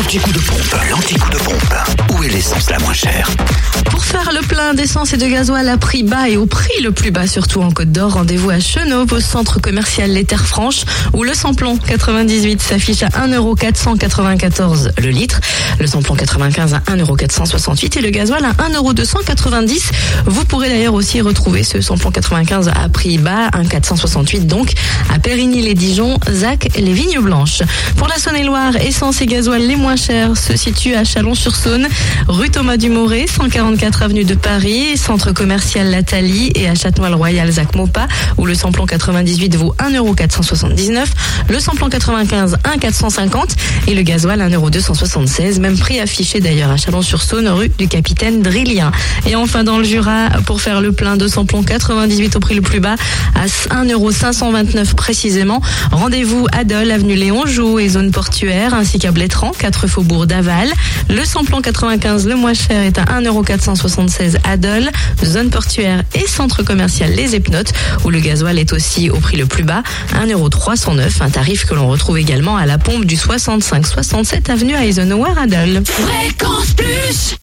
L'anti-coup de pompe, l'anti-coup de pompe. Où est l'essence la moins chère Pour faire le plein d'essence et de gasoil à prix bas et au prix le plus bas, surtout en Côte d'Or, rendez-vous à Chenauve, au centre commercial Les Terres Franches, où le samplon 98 s'affiche à 1,494€ le litre, le samplon 95 à 1,468€ et le gasoil à 1,290€. Vous pourrez d'ailleurs aussi retrouver ce samplon 95 à prix bas, 1,468 donc, à Périgny-les-Dijon, Zac, les Vignes Blanches. Pour la Saône-et-Loire, essence et gasoil les moins chers se situent à Chalon-sur-Saône, rue Thomas Dumoré, 144 avenue de Paris, centre commercial Lathalie et à Châtenois-le-Royal Zac Mopa, où le samplon 98 vaut 1,479€, le samplon 95 1,450€ et le gasoil 1,276€, même prix affiché d'ailleurs à Chalon-sur-Saône, rue du Capitaine Drillien. Et enfin dans le Jura, pour faire le plein de samplon 98 au prix le plus bas, à 1,529€ précisément, rendez-vous à Dole, avenue Léon Jou et zone portuaire, ainsi qu'à Blétran, 4 faubourg d'Aval. Le samplon 95 le moins cher est à 1,476€ à Dole, zone portuaire et centre commercial Les Epnotes, où le gasoil est aussi au prix le plus bas, 1,309€, un tarif que l'on retrouve également à la pompe du 65-67 avenue Eisenhower à Dole. Fréquence Plus